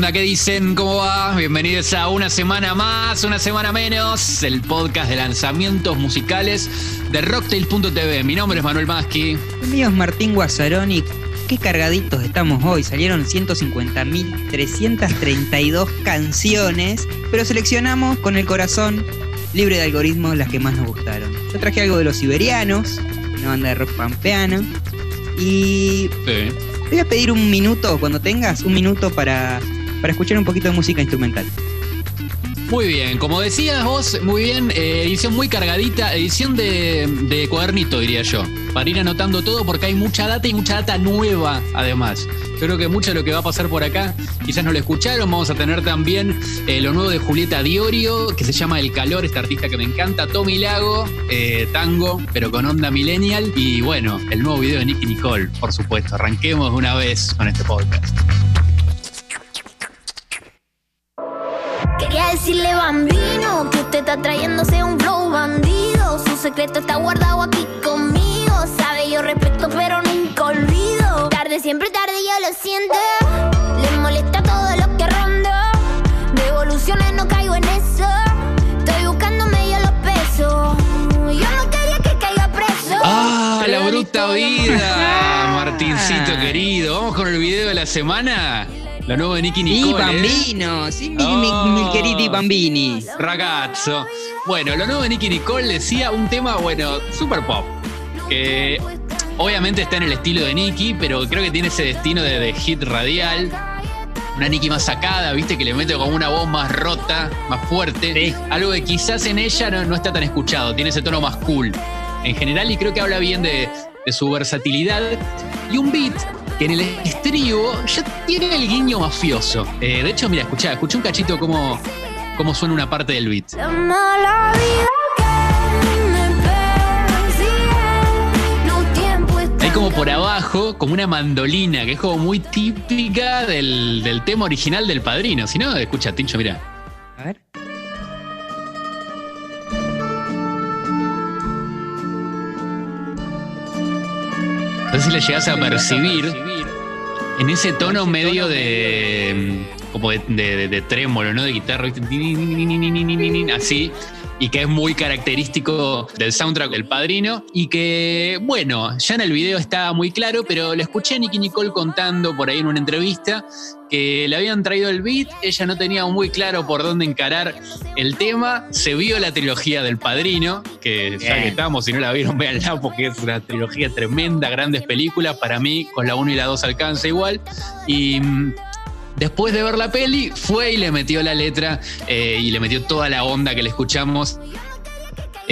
onda? ¿Qué dicen? ¿Cómo va? Bienvenidos a una semana más, una semana menos, el podcast de lanzamientos musicales de Rocktail.tv. Mi nombre es Manuel Maschi. El mío es Martín Guazzaroni. Qué cargaditos estamos hoy. Salieron 150.332 canciones, pero seleccionamos con el corazón libre de algoritmos las que más nos gustaron. Yo traje algo de los Siberianos, una banda de rock pampeano. Y Sí. voy a pedir un minuto, cuando tengas, un minuto para, para escuchar un poquito de música instrumental. Muy bien, como decías vos, muy bien, eh, edición muy cargadita, edición de, de cuadernito, diría yo, para ir anotando todo porque hay mucha data y mucha data nueva, además. Yo creo que mucho de lo que va a pasar por acá, quizás no lo escucharon, vamos a tener también eh, lo nuevo de Julieta Diorio, que se llama El Calor, esta artista que me encanta, Tommy Lago, eh, tango, pero con onda millennial, y bueno, el nuevo video de Nicky Nicole, por supuesto. Arranquemos de una vez con este podcast. Decirle bambino que usted está trayéndose un flow bandido. Su secreto está guardado aquí conmigo. Sabe, yo respeto, pero nunca olvido. Tarde, siempre tarde, yo lo siento. Le molesta todo lo que ronda. Devoluciones, no caigo en eso. Estoy buscándome yo los pesos. Yo no quería que caiga preso. ¡Ah, la bruta vida! Martincito querido. Vamos con el video de la semana. Lo nuevo de Nicky Nicole. ¿eh? Bambino, sí, mi, Oh. mi Bambini. Ragazzo. Bueno, lo nuevo de Nicky Nicole decía un tema, bueno, super pop. Que obviamente está en el estilo de Nicky, pero creo que tiene ese destino de, de hit radial. Una Nicky más sacada, viste, que le mete como una voz más rota, más fuerte. Sí. Algo que quizás en ella no, no está tan escuchado, tiene ese tono más cool. En general, y creo que habla bien de, de su versatilidad. Y un beat que en el estribo ya tiene el guiño mafioso. Eh, de hecho, mira, escuchá, escuché un cachito cómo, cómo suena una parte del beat. Hay como por abajo, como una mandolina, que es como muy típica del, del tema original del padrino. Si no, escucha, Tincho, mira. A ver. Sé si le llegás a percibir en ese tono medio de. como de, de- de trémolo, ¿no? De guitarra, así. Y que es muy característico del soundtrack del padrino. Y que, bueno, ya en el video está muy claro, pero le escuché a Nicky Nicole contando por ahí en una entrevista que le habían traído el beat, ella no tenía muy claro por dónde encarar el tema, se vio la trilogía del Padrino, que ya que estamos, si no la vieron, véanla porque es una trilogía tremenda, grandes películas, para mí con la 1 y la 2 alcanza igual, y mm, después de ver la peli, fue y le metió la letra eh, y le metió toda la onda que le escuchamos.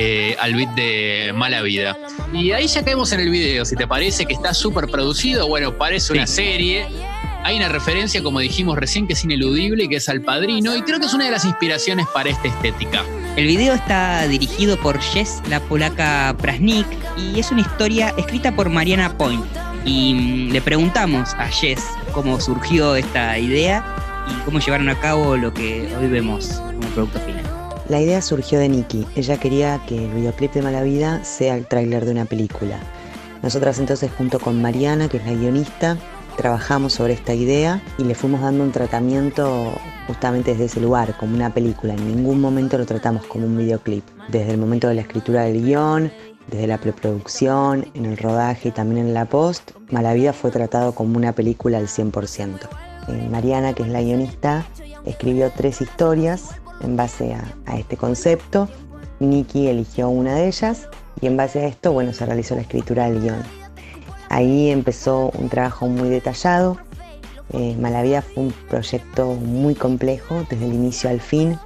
eh, al beat de Mala Vida. Y ahí ya caemos en el video, si te parece que está súper producido, bueno, parece una serie, hay una referencia, como dijimos recién, que es ineludible, que es al padrino, y creo que es una de las inspiraciones para esta estética. El video está dirigido por Jess, la polaca Prasnik, y es una historia escrita por Mariana Point. Y mm, le preguntamos a Jess cómo surgió esta idea y cómo llevaron a cabo lo que hoy vemos como producto final. La idea surgió de Nikki. Ella quería que el videoclip de Mala Vida sea el tráiler de una película. Nosotras entonces junto con Mariana, que es la guionista, trabajamos sobre esta idea y le fuimos dando un tratamiento justamente desde ese lugar, como una película. En ningún momento lo tratamos como un videoclip. Desde el momento de la escritura del guion, desde la preproducción, en el rodaje y también en la post, Mala Vida fue tratado como una película al 100%. Eh, Mariana, que es la guionista, escribió tres historias en base a, a este concepto. Nikki eligió una de ellas y en base a esto, bueno, se realizó la escritura del guion. Ahí empezó un trabajo muy detallado. Eh, Malavida fue un proyecto muy complejo desde el inicio al fin,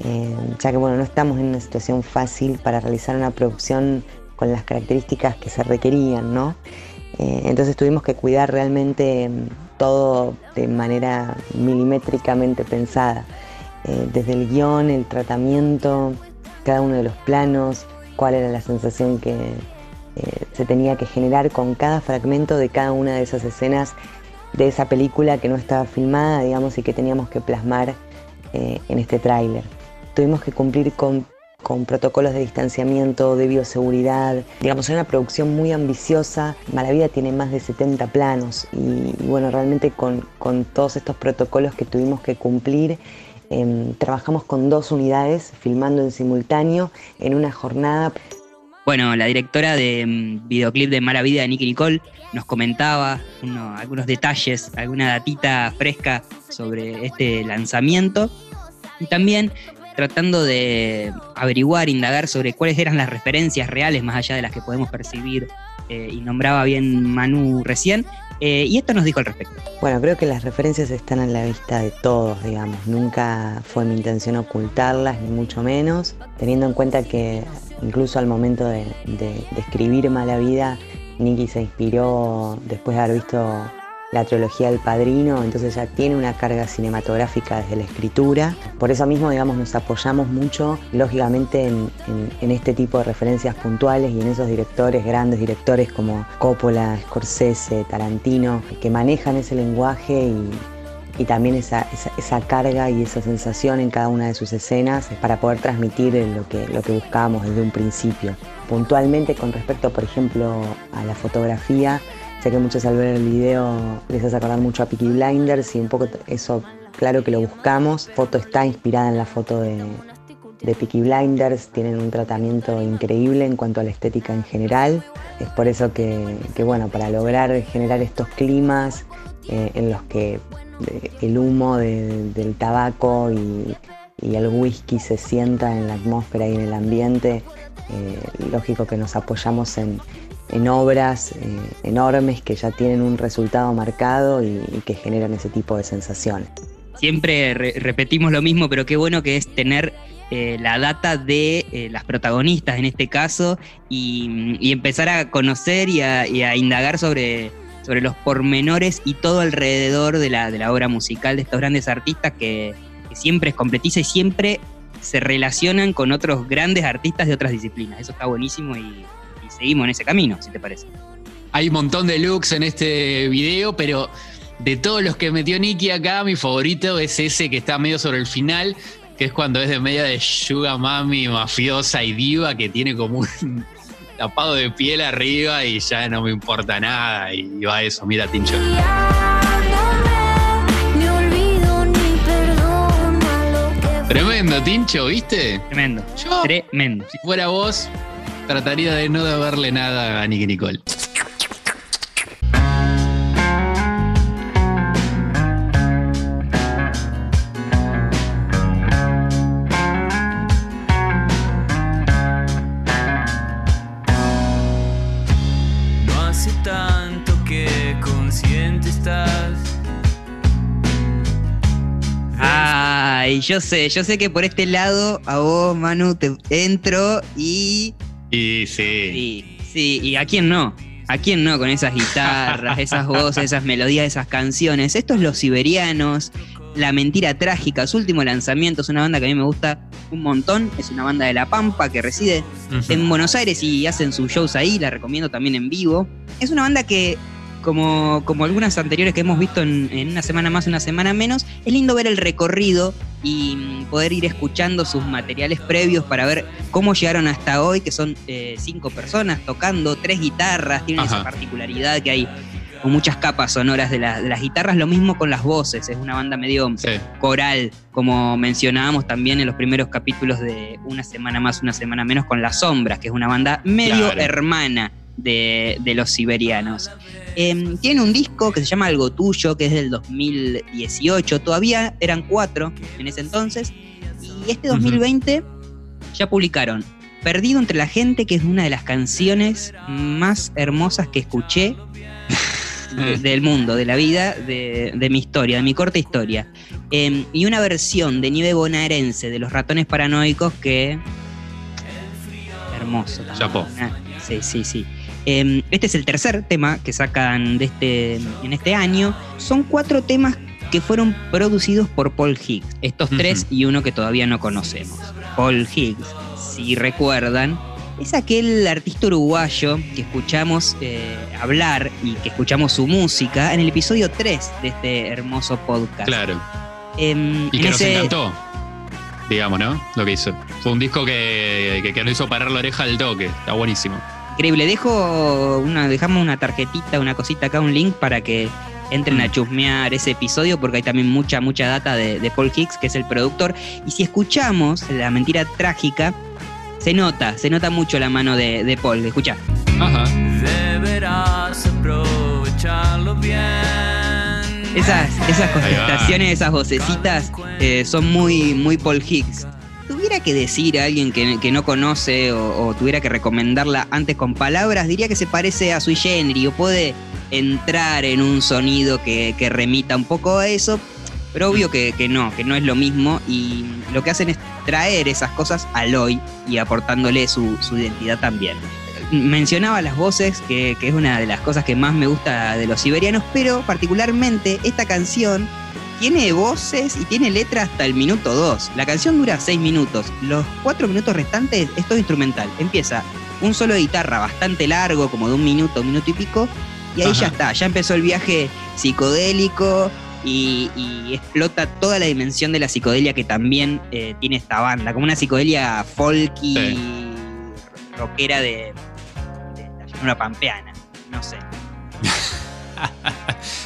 eh, ya que bueno, no estamos en una situación fácil para realizar una producción con las características que se requerían, ¿no? Eh, entonces tuvimos que cuidar realmente mm, todo de manera milimétricamente pensada, Eh, desde el guion, el tratamiento, cada uno de los planos, cuál era la sensación que se tenía que generar con cada fragmento de cada una de esas escenas de esa película que no estaba filmada, digamos, y que teníamos que plasmar eh, en este tráiler. Tuvimos que cumplir con con protocolos de distanciamiento, de bioseguridad. Digamos, es una producción muy ambiciosa. Malavida tiene más de 70 planos y, bueno, realmente con, con, todos estos protocolos que tuvimos que cumplir, eh, trabajamos con dos unidades filmando en simultáneo en una jornada. Bueno, la directora de mm, videoclip de Mala Vida, Nicky Nicole, nos comentaba algunos detalles, alguna datita fresca sobre este lanzamiento. Y también tratando de averiguar, indagar sobre cuáles eran las referencias reales más allá de las que podemos percibir eh, y nombraba bien Manu recién. Eh, y esto nos dijo al respecto. Bueno, creo que las referencias están a la vista de todos, digamos. Nunca fue mi intención ocultarlas, ni mucho menos, teniendo en cuenta que incluso al momento de, de escribir Mala Vida, Nicky se inspiró después de haber visto la trilogía del Padrino, entonces ya tiene una carga cinematográfica desde la escritura. Por eso mismo, digamos, nos apoyamos mucho, lógicamente, en, este tipo de referencias puntuales y en esos directores, grandes directores como Coppola, Scorsese, Tarantino, que manejan ese lenguaje y, también esa, carga y esa sensación en cada una de sus escenas para poder transmitir lo que, lo que buscábamos desde un principio. Puntualmente con respecto, por ejemplo, a la fotografía, Sé que muchos al ver el video les hace acordar mucho a Peaky Blinders y un poco eso, claro que lo buscamos. Foto está inspirada en la foto de, de Blinders, tienen un tratamiento increíble en cuanto a la estética en general. Es por eso que, bueno, para lograr generar estos climas eh, en los que el humo del tabaco y, el whisky se sienta en la atmósfera y en el ambiente, eh, lógico que nos apoyamos en, en obras eh, enormes que ya tienen un resultado marcado y, que generan ese tipo de sensaciones. Siempre repetimos lo mismo, pero qué bueno que es tener eh, la data de eh, las protagonistas en este caso y, empezar a conocer y a, indagar sobre, sobre los pormenores y todo alrededor de la, de la obra musical de estos grandes artistas que, que siempre es completiza y siempre se relacionan con otros grandes artistas de otras disciplinas. Eso está buenísimo y seguimos en ese camino, si te parece. Hay un montón de looks en este video, pero de todos los que metió Nicky acá, mi favorito es ese que está medio sobre el final, que es cuando es de media de Sugar Mami, mafiosa y diva, que tiene como un tapado de piel arriba y ya no me importa nada. Y va eso, mira, Tincho. Tremendo, Tincho, ¿viste? Tremendo. Tremendo. Si fuera vos, trataría de no deberle nada a Nicky Nicole. No hace tanto que consciente estás. Ay, yo sé, yo sé que por este lado a vos, Manu, te entro y Sí, sí. Sí, y a quién no. ¿A quién no con esas guitarras, esas voces, esas melodías, esas canciones? Estos Los Siberianos, La Mentira Trágica, su último lanzamiento, es una banda que a mí me gusta un montón, es una banda de La Pampa que reside en Buenos Aires y hacen sus shows ahí, la recomiendo también en vivo. Es una banda que como, como algunas anteriores que hemos visto en, una semana más, una semana menos, es lindo ver el recorrido y mm, poder ir escuchando sus materiales previos para ver cómo llegaron hasta hoy, que son eh, cinco personas tocando, tres guitarras, tienen esa particularidad que hay con muchas capas sonoras de, las guitarras, lo mismo con las voces, es una banda medio coral, como mencionábamos también en los primeros capítulos de Una semana más, una semana menos, con Las Sombras, que es una banda medio hermana de, de los siberianos. Em, tiene un disco que se llama Algo Tuyo, que es del 2018. Todavía eran cuatro en ese entonces. Y este 2020 ya publicaron Perdido entre la gente, que es una de las canciones más hermosas que escuché del mundo, de la vida, de, mi historia, de mi corta historia. Em, y una versión de Nieve Bonaerense de Los Ratones Paranoicos que... Hermoso. Chapó. Ah, sí, sí, sí. Em, este es el tercer tema que sacan de este, en este año. Son cuatro temas que fueron producidos por Paul Higgs. Estos tres y uno que todavía no conocemos. Paul Higgs, si recuerdan, es aquel artista uruguayo que escuchamos eh, hablar y que escuchamos su música en el episodio 3 de este hermoso podcast. Claro. Em, y que nos encantó. digamos, ¿no? Lo que hizo. Fue un disco que, que, que lo hizo parar la oreja al toque. Está buenísimo. Increíble. Dejo una, dejamos una tarjetita, una cosita acá, un link para que entren a chusmear ese episodio porque hay también mucha, mucha data de, de Paul Hicks, que es el productor. Y si escuchamos la mentira trágica, se nota, se nota mucho la mano de, de Paul. Escucha. Ajá. Deberás aprovecharlo bien. Esas, esas contestaciones, esas vocecitas eh, son muy, muy Paul Hicks. Tuviera que decir a alguien que, no conoce o, tuviera que recomendarla antes con palabras, diría que se parece a Sui Generis o puede entrar en un sonido que, remita un poco a eso, pero obvio que, no, que no es lo mismo y lo que hacen es traer esas cosas al hoy y aportándole su, su identidad también. Mencionaba las voces, que, que es una de las cosas que más me gusta de los siberianos, pero particularmente esta canción tiene voces y tiene letra hasta el minuto 2. La canción dura 6 minutos. Los 4 minutos restantes es todo instrumental. Empieza un solo de guitarra bastante largo, como de un minuto, un minuto y pico, y ahí Ajá. ya está, ya empezó el viaje psicodélico y, y explota toda la dimensión de la psicodelia que también eh, tiene esta banda, como una psicodelia folky, Sí. rockera de, de la llanura pampeana, no sé.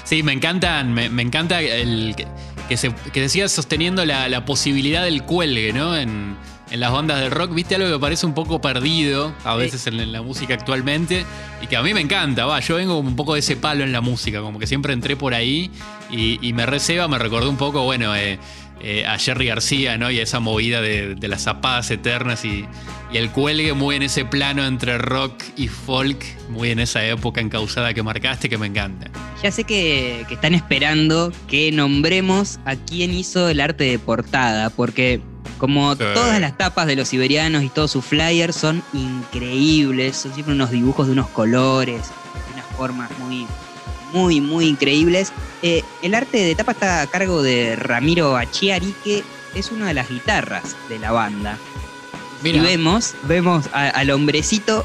Sí, me encantan, me, me encanta el que, que se, que se siga sosteniendo la, la posibilidad del cuelgue, ¿no? En, en las bandas de rock, viste algo que parece un poco perdido a Sí. veces en, en la música actualmente y que a mí me encanta, va, yo vengo como un poco de ese palo en la música, como que siempre entré por ahí y, y me receba, me recordó un poco, bueno, eh, eh, a Jerry García, ¿no? Y a esa movida de, de las zapadas eternas y, y el cuelgue muy en ese plano entre rock y folk, muy en esa época encausada que marcaste que me encanta. Ya sé que, que están esperando que nombremos a quién hizo el arte de portada, porque como Sí. todas las tapas de los siberianos y todos sus flyers son increíbles, son siempre unos dibujos de unos colores, de unas formas muy, muy, muy increíbles. Eh, el arte de tapa está a cargo de Ramiro Achiari, que es una de las guitarras de la banda. Mira. Y vemos, vemos a- al hombrecito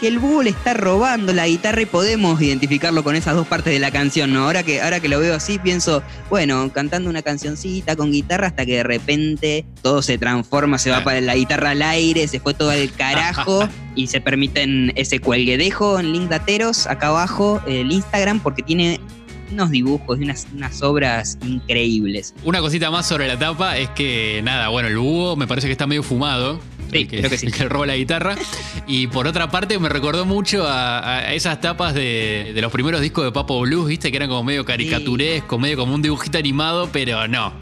que el búho le está robando la guitarra y podemos identificarlo con esas dos partes de la canción, ¿no? Ahora que, ahora que lo veo así, pienso, bueno, cantando una cancioncita con guitarra hasta que de repente todo se transforma, se va para la guitarra al aire, se fue todo al carajo y se permiten ese cuelgue. Dejo en link dateros acá abajo el Instagram porque tiene unos dibujos y unas, unas obras increíbles. Una cosita más sobre la tapa es que, nada, bueno, el búho me parece que está medio fumado. Sí, el que, creo que sí. el que roba la guitarra. Y por otra parte, me recordó mucho a, a esas tapas de, de los primeros discos de Papo Blues, ¿viste? Que eran como medio caricaturesco, medio como un dibujito animado, pero no.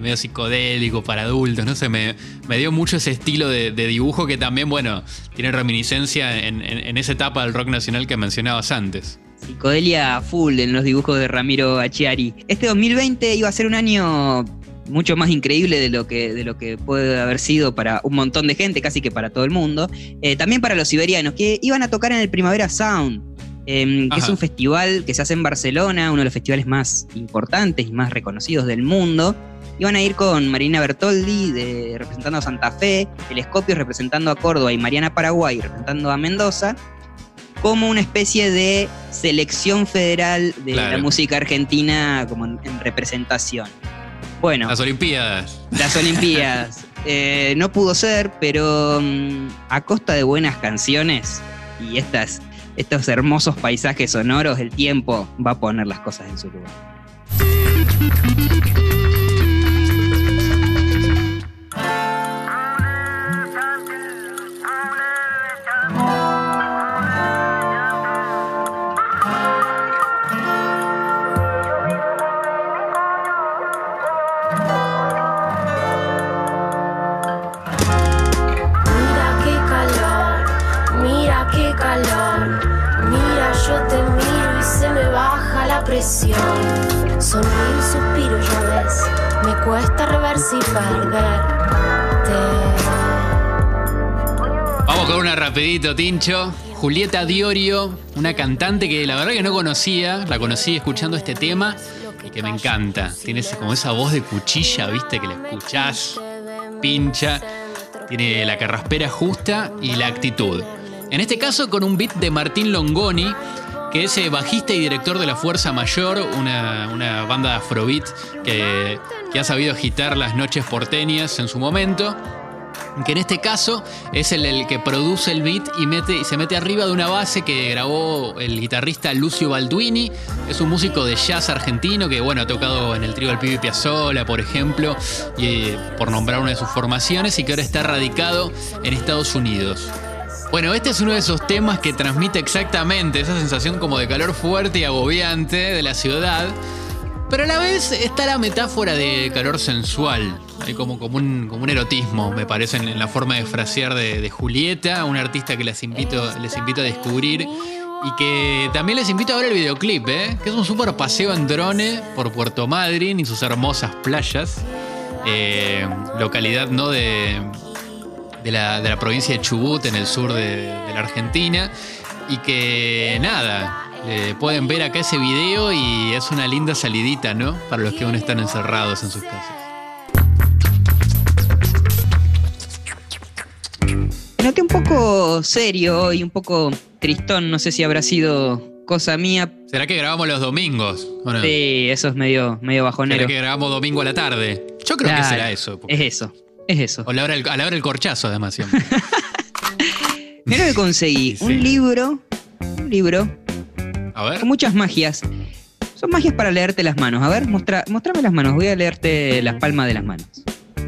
Medio psicodélico para adultos, no sé, me, me dio mucho ese estilo de, de dibujo que también, bueno, tiene reminiscencia en, en- en esa etapa del rock nacional que mencionabas antes. Psicodelia full en los dibujos de Ramiro Achiari. Este 2020 iba a ser un año mucho más increíble de lo que, de lo que puede haber sido para un montón de gente, casi que para todo el mundo. Eh, también para los siberianos, que iban a tocar en el Primavera Sound, em, que es un festival que se hace en Barcelona, uno de los festivales más importantes y más reconocidos del mundo. Iban a ir con Marina Bertoldi de, representando a Santa Fe, Telescopios representando a Córdoba y Mariana Paraguay representando a Mendoza, como una especie de selección federal de Claro. la música argentina como en, en representación. Bueno, Las Olimpiadas. las Olimpiadas. Eh, no pudo ser, pero mm, a costa de buenas canciones y estas, estos hermosos paisajes sonoros, el tiempo va a poner las cosas en su lugar. Julieta Diorio, una cantante que la verdad que no conocía, la conocí escuchando este tema y que me encanta. Tiene como esa voz de cuchilla, viste, que la escuchás, pincha, tiene la carraspera justa y la actitud. En este caso con un beat de Martín Longoni, que es eh, bajista y director de la Fuerza Mayor, una, banda afrobeat que, que ha sabido agitar las noches porteñas en su momento que en este caso es el, el que produce el beat y, se mete arriba de una base que grabó el guitarrista Lucio Balduini. Es un músico de jazz argentino que, bueno, ha tocado en el trío del Pibe Piazzolla, por ejemplo, y, por nombrar una de sus formaciones, y que ahora está radicado en Estados Unidos. Bueno, este es uno de esos temas que transmite exactamente esa sensación como de calor fuerte y agobiante de la ciudad, pero a la vez está la metáfora de calor sensual. Hay como, un, un erotismo, me parece, en, la forma de frasear de, Julieta, una artista que les invito, les invito a descubrir. Y que también les invito a ver el videoclip, ¿eh? que es un súper paseo en drone por Puerto Madryn y sus hermosas playas. Eh, localidad no de, la, provincia de Chubut, en el sur de, la Argentina. Y que nada, pueden ver acá ese video y es una linda salidita, ¿no? Para los que aún están encerrados en sus casas. Noté un poco serio y un poco tristón, no sé si habrá sido cosa mía. ¿Será que grabamos los domingos? ¿o no? Sí, eso es medio, medio bajonero. ¿Será que grabamos domingo a la tarde? Yo creo que será eso. Es eso, es eso. O la hora del- a la hora del corchazo, además, siempre. Mira lo que conseguí, Sí. un libro, un libro A ver. con muchas magias. Son magias para leerte las manos. A ver, mostra, mostrame las manos. Voy a leerte las palmas de las manos.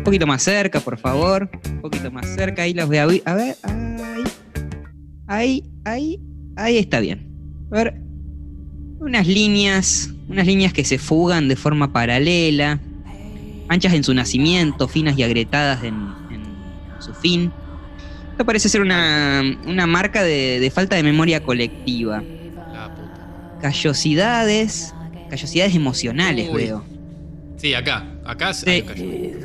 Un poquito más cerca, por favor. Un poquito más cerca. Ahí las voy a ver. A ver, ahí. Ahí, ahí. Ahí está bien. A ver. Unas líneas. Unas líneas que se fugan de forma paralela. Anchas en su nacimiento, finas y agrietadas en, en su fin. Esto parece ser una, una marca de, de falta de memoria colectiva La puta. callosidades, callosidades emocionales, Uy. veo. Sí, acá. Acá se-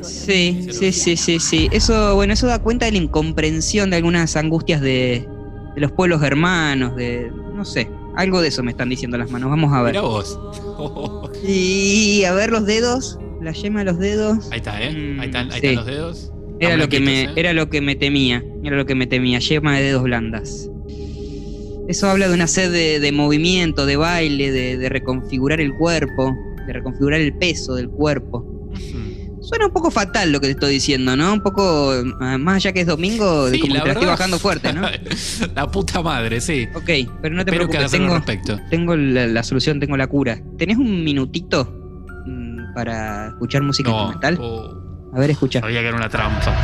Sí, sí, sí, sí, sí, sí. Eso, bueno, eso da cuenta de la incomprensión de algunas angustias de, de los pueblos hermanos, de, no sé, algo de eso me están diciendo las manos. Vamos a ver. Mirá vos. Y a ver los dedos, la yema de los dedos. Ahí está, ¿eh? Mm, Ahí están, ahí sí. están los dedos. Era lo que me, ¿eh? era lo que me temía, era lo que me temía, yema de dedos blandas. Eso habla de una sed de, de movimiento, de baile, de, de reconfigurar el cuerpo, de reconfigurar el peso del cuerpo. Suena un poco fatal lo que te estoy diciendo, ¿no? Un poco, eh, más allá que es domingo, Sí, como la que te la estoy bajando fuerte, ¿no? la puta madre, sí. Ok, pero no te Espero que preocupes, algo tengo, respecto. tengo la, la solución, tengo la cura. ¿Tenés un minutito mm, para escuchar música No. instrumental? Oh, A ver, escucha. sabía que era una trampa.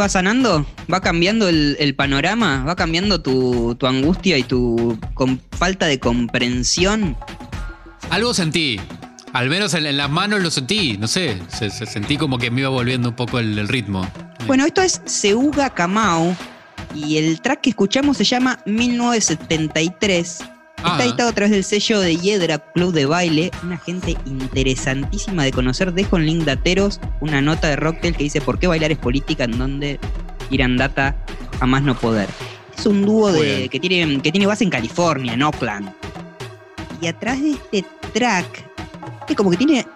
Va sanando? ¿Va cambiando el, el panorama? ¿Va cambiando tu, tu angustia y tu com- falta de comprensión? Algo sentí. Al menos en, en las manos lo sentí. No sé. Se, se sentí como que me iba volviendo un poco el, el ritmo. Bueno, esto es Seuga Kamau y el track que escuchamos se llama 1973. Está editado a través del sello de Hiedra Club de Baile, una gente interesantísima de conocer. Dejo en link dateros una nota de Rocktail que dice ¿Por qué bailar es política? en donde Irandata a más no poder. Es un dúo de, que, tiene, que tiene base en California, en Oakland. Y atrás de este track, es como que tiene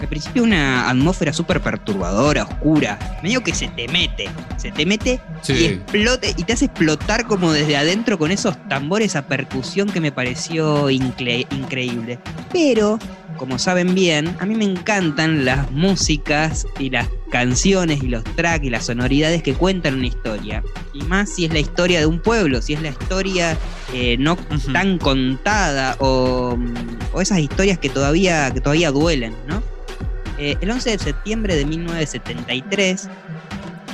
al principio una atmósfera súper perturbadora, oscura. Medio que se te mete, se te mete Sí. y explote y te hace explotar como desde adentro con esos tambores a percusión que me pareció incre- increíble. Pero, como saben bien, a mí me encantan las músicas y las canciones y los tracks y las sonoridades que cuentan una historia. Y más si es la historia de un pueblo, si es la historia eh, no tan contada o, o esas historias que todavía, que todavía duelen, ¿no? Eh, el 11 de septiembre de 1973,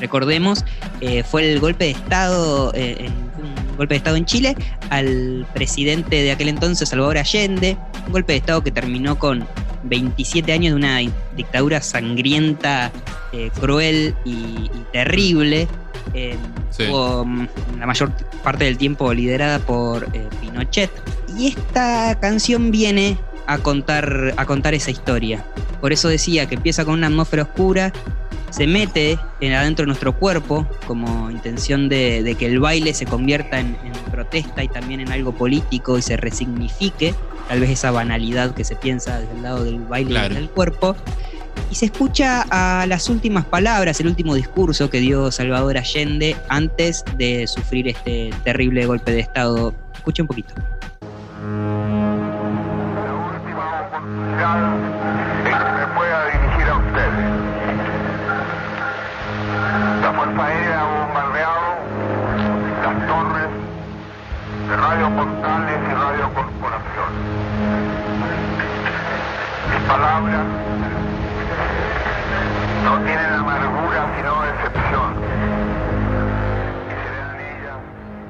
recordemos, eh, fue el golpe de Estado, eh, en- un golpe de Estado en Chile al presidente de aquel entonces, Salvador Allende, un golpe de Estado que terminó con 27 años de una dictadura sangrienta cruel y, y terrible. Sí. mm, la mayor parte del tiempo liderada por Pinochet. Y esta canción viene a contar, a contar esa historia. Por eso decía que empieza con una atmósfera oscura, se mete en adentro de nuestro cuerpo como intención de, de que el baile se convierta en, en protesta y también en algo político y se resignifique tal vez esa banalidad que se piensa desde el lado del baile Claro. y del cuerpo. Y se escucha a las últimas palabras, el último discurso que dio Salvador Allende antes de sufrir este terrible golpe de Estado. Escucha un poquito. En que me pueda dirigir a ustedes. La Fuerza Aérea ha bombardeado las torres de Radio Portales y Radio Corporación. Mis palabras no tienen amargura sino decepción.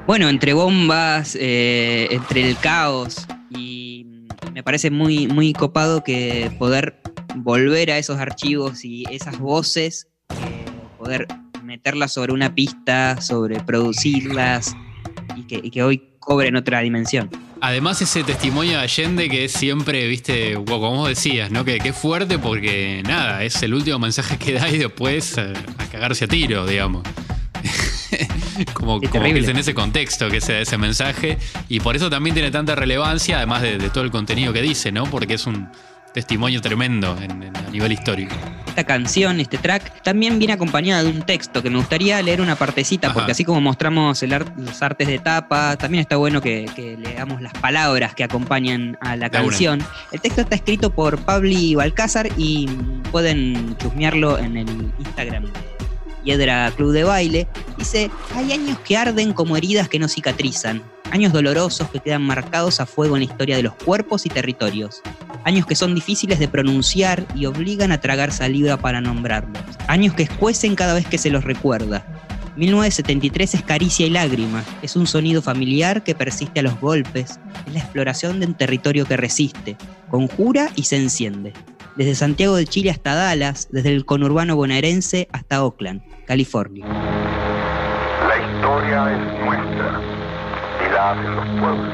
Bueno, entre bombas, eh, entre el caos parece muy, muy copado que poder volver a esos archivos y esas voces, poder meterlas sobre una pista, sobre producirlas y que, y que hoy cobren otra dimensión. Además, ese testimonio de Allende que es siempre, viste, como vos decías, ¿no? Que, que es fuerte porque, nada, es el último mensaje que da y después eh, a cagarse a tiro, digamos. como, como que es en ese contexto que se da ese mensaje. Y por eso también tiene tanta relevancia, además de, de todo el contenido que dice, ¿no? Porque es un testimonio tremendo en- en- a nivel histórico. Esta canción, este track, también viene acompañada de un texto que me gustaría leer una partecita, Ajá. porque así como mostramos el los artes de tapa, también está bueno que, que leamos las palabras que acompañan a la una. canción. El texto está escrito por Pabli Balcázar y pueden chusmearlo en el Instagram Hiedra Club de Baile. Dice, hay años que arden como heridas que no cicatrizan, años dolorosos que quedan marcados a fuego en la historia de los cuerpos y territorios. Años que son difíciles de pronunciar y obligan a tragar saliva para nombrarlos. Años que escuecen cada vez que se los recuerda. 1973 es caricia y lágrima, es un sonido familiar que persiste a los golpes, es la exploración de un territorio que resiste, conjura y se enciende. Desde Santiago de Chile hasta Dallas, desde el conurbano bonaerense hasta Oakland, California. La historia es nuestra y la hacen los pueblos.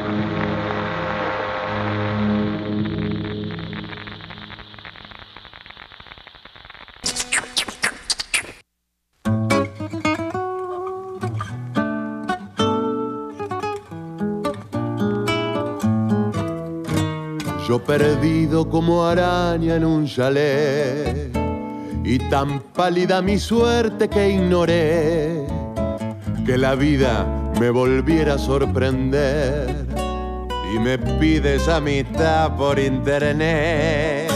Yo perdido como araña en un chalet y tan pálida mi suerte que ignoré que la vida me volviera a sorprender y me pides amistad por internet.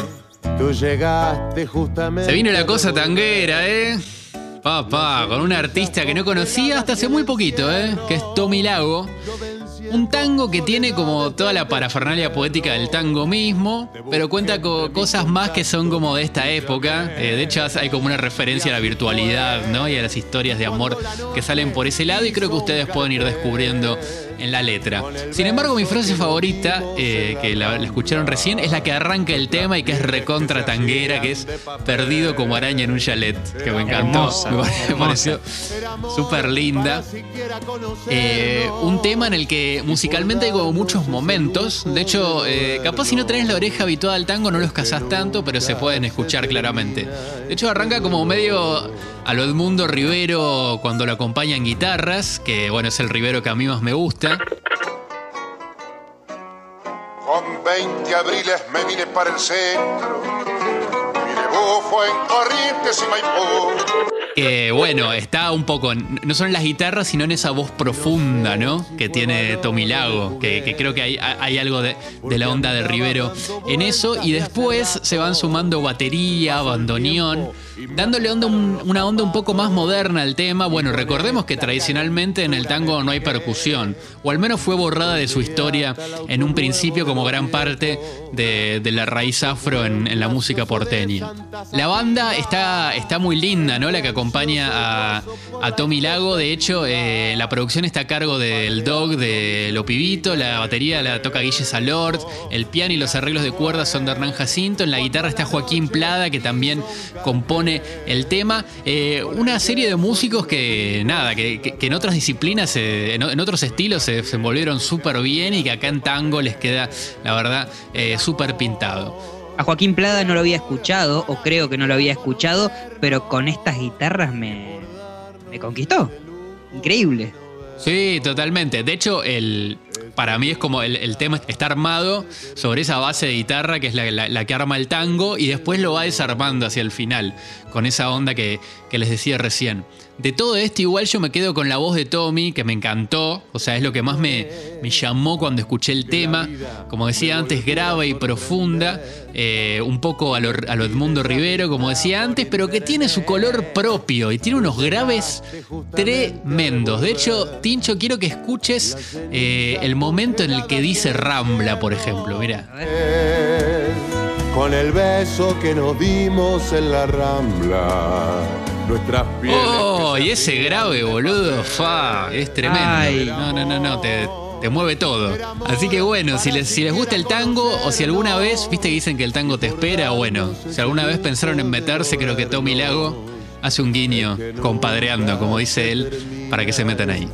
Tú llegaste justamente. Se vino la cosa tanguera, ¿eh? Papá, con un artista que no conocía hasta hace muy poquito, ¿eh? Que es Tommy Lago. Un tango que tiene como toda la parafernalia poética del tango mismo, pero cuenta con cosas más que son como de esta época. Eh, de hecho, hay como una referencia a la virtualidad, ¿no? Y a las historias de amor que salen por ese lado y creo que ustedes pueden ir descubriendo en la letra. Sin embargo, mi frase favorita, eh, que la, la escucharon recién, es la que arranca el tema y que es recontra tanguera, que es Perdido como araña en un chalet, que me encantó. Hermosa, me, pareció súper linda. Eh, un tema en el que musicalmente hay como muchos momentos. De hecho, eh, capaz si no tenés la oreja habituada al tango no los cazás tanto, pero se pueden escuchar claramente. De hecho, arranca como medio a lo Edmundo Rivero cuando lo acompañan guitarras, que bueno, es el Rivero que a mí más me gusta. Con 20 abriles me vine para el centro. Mi debut fue en Corrientes y. Que bueno, está un poco, no solo en las guitarras, sino en esa voz profunda, ¿no? Que tiene Tommy Lago, que, creo que hay, algo de, la onda de Rivero en eso. Y después se van sumando batería, bandoneón, dándole una onda un poco más moderna al tema. Bueno, recordemos que tradicionalmente en el tango no hay percusión, o al menos fue borrada de su historia en un principio como gran parte de, de la raíz afro en, en la música porteña. La banda está, está muy linda, ¿no? La que acompaña a, Tommy Lago. De hecho, eh, la producción está a cargo del Dog de Lo Pibito, la batería la toca Guille Salord, el piano y los arreglos de cuerdas son de Hernán Jacinto, en la guitarra está Joaquín Plada, que también compone el tema. Eh, una serie de músicos que, nada, que, en otras disciplinas, eh, en, en otros estilos se, envolvieron súper bien y que acá en tango les queda, la verdad, súper pintado. A Joaquín Plada no lo había escuchado, o creo que no lo había escuchado, pero con estas guitarras me, me conquistó. Increíble. Sí, totalmente. De hecho, el, para mí es como el, tema está armado sobre esa base de guitarra que es la, la- la que arma el tango y después lo va desarmando hacia el final, con esa onda que, que les decía recién. De todo esto igual yo me quedo con la voz de Tommy, que me encantó, o sea, es lo que más me, me llamó cuando escuché el tema. Como decía antes, grave y profunda, eh, un poco a lo, a Edmundo Rivero, como decía antes, pero que tiene su color propio y tiene unos graves tremendos. De hecho, Tincho, quiero que escuches eh, el momento en el que dice Rambla, por ejemplo. Mira. Con el beso que nos dimos en la rambla, nuestras pieles. Oh, y ese grave, boludo, fa, es tremendo. Ay. No, no, no, no, te, te mueve todo. Así que bueno, si les, si les gusta el tango o si alguna vez, viste que dicen que el tango te espera, bueno, si alguna vez pensaron en meterse, creo que Tommy Lago hace un guiño compadreando, como dice él, para que se metan ahí.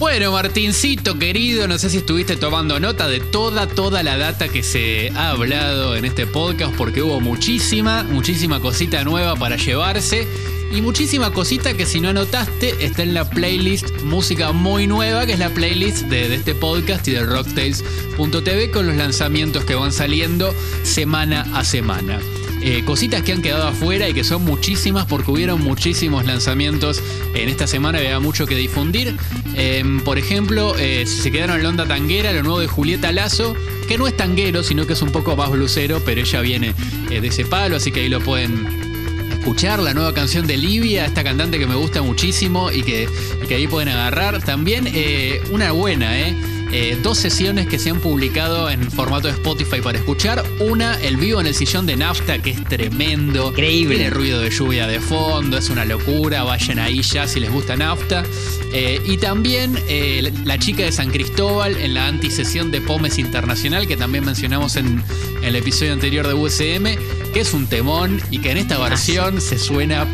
Bueno, Martincito querido, no sé si estuviste tomando nota de toda, toda la data que se ha hablado en este podcast, porque hubo muchísima, muchísima cosita nueva para llevarse. Y muchísima cosita que si no anotaste está en la playlist Música Muy Nueva, que es la playlist de, de este podcast y de rocktails.tv con los lanzamientos que van saliendo semana a semana. Eh, cositas que han quedado afuera y que son muchísimas porque hubieron muchísimos lanzamientos en esta semana, había mucho que difundir. Eh, por ejemplo, eh, se quedaron en la onda tanguera, lo nuevo de Julieta Lazo, que no es tanguero, sino que es un poco más blusero, pero ella viene eh, de ese palo, así que ahí lo pueden escuchar la nueva canción de Livia, esta cantante que me gusta muchísimo y que, ahí pueden agarrar. También una buena, ¿eh? Eh, dos sesiones que se han publicado en formato de Spotify para escuchar. Una, el vivo en el sillón de Nafta, que es tremendo. Increíble. Tiene ruido de lluvia de fondo, es una locura. Vayan ahí ya si les gusta Nafta. Eh, y también eh, La chica de San Cristóbal en la antisesión de Pomes Internacional, que también mencionamos en, en el episodio anterior de USM, que es un temón y que en esta versión se suena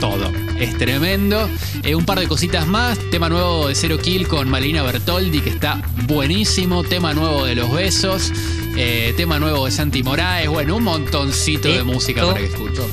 todo. Es tremendo. Eh, un par de cositas más. Tema nuevo de Zero Kill con Malina Bertoldi, que está buenísimo. Tema nuevo de Los Besos. Eh, tema nuevo de Santi Moraes. Bueno, un montoncito de De música para que escucho.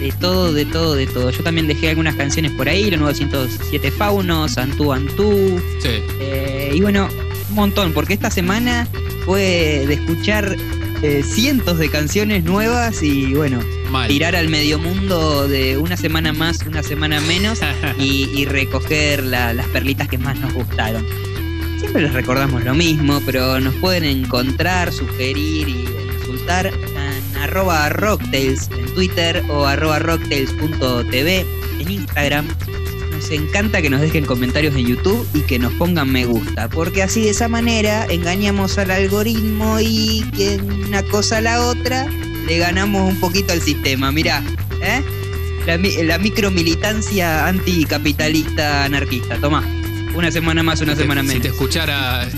De todo, de todo, de todo. Yo también dejé algunas canciones por ahí, los nuevos 107 Faunos, Antú Antú. Sí. Eh, y bueno, un montón, porque esta semana fue de escuchar eh, cientos de canciones nuevas y bueno, Mal. tirar al medio mundo de una semana más, una semana menos y, y recoger la- las perlitas que más nos gustaron. Siempre les recordamos lo mismo, pero nos pueden encontrar, sugerir y insultar en arroba rocktails en Twitter o arroba rocktails.tv en Instagram. Nos encanta que nos dejen comentarios en YouTube y que nos pongan me gusta, porque así de esa manera engañamos al algoritmo y que una cosa a la otra le ganamos un poquito al sistema. Mirá, ¿eh? La, la micromilitancia anticapitalista anarquista. Toma, una semana más, una Si te- semana Si te menos. escuchara.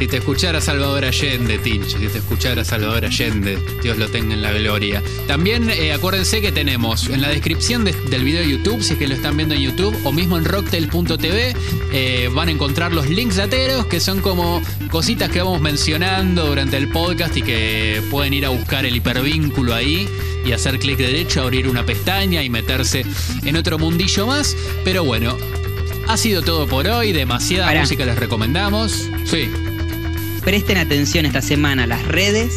Si te escuchara Salvador Allende, Tincho, si te escuchara Salvador Allende, Dios lo tenga en la gloria. También eh, acuérdense que tenemos en la descripción de- del video de YouTube, si es que lo están viendo en YouTube, o mismo en rocktail.tv, eh, van a encontrar los links lateros, que son como cositas que vamos mencionando durante el podcast y que pueden ir a buscar el hipervínculo ahí y hacer clic derecho, abrir una pestaña y meterse en otro mundillo más. Pero bueno, ha sido todo por hoy, demasiada Pará. música les recomendamos. Sí. Presten atención esta semana a las redes,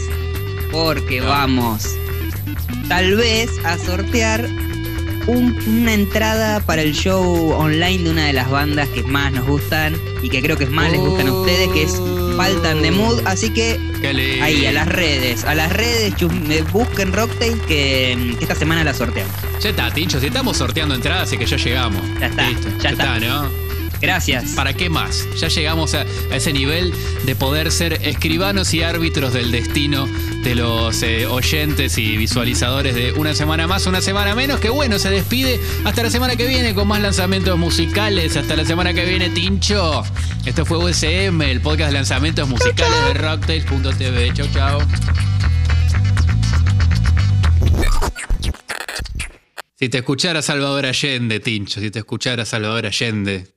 porque vamos tal vez a sortear un- una entrada para el show online de una de las bandas que más nos gustan y que creo que más les gustan a ustedes, que es Faltan de Mood. Así que ahí, a las redes, a las redes, busquen Rocktail que, que esta semana la sorteamos. Ya está, Tincho, si estamos sorteando entradas, es que ya llegamos. Ya está, Listo, ya está. ¿no? Gracias. ¿Para qué más? Ya llegamos a, ese nivel de poder ser escribanos y árbitros del destino de los eh, oyentes y visualizadores de una semana más, una semana menos. Que bueno, se despide hasta la semana que viene con más lanzamientos musicales. Hasta la semana que viene, Tincho. Esto fue USM, el podcast de lanzamientos musicales de Rocktails.tv. Chau, chau. Si te escuchara Salvador Allende, Tincho, si te escuchara Salvador Allende.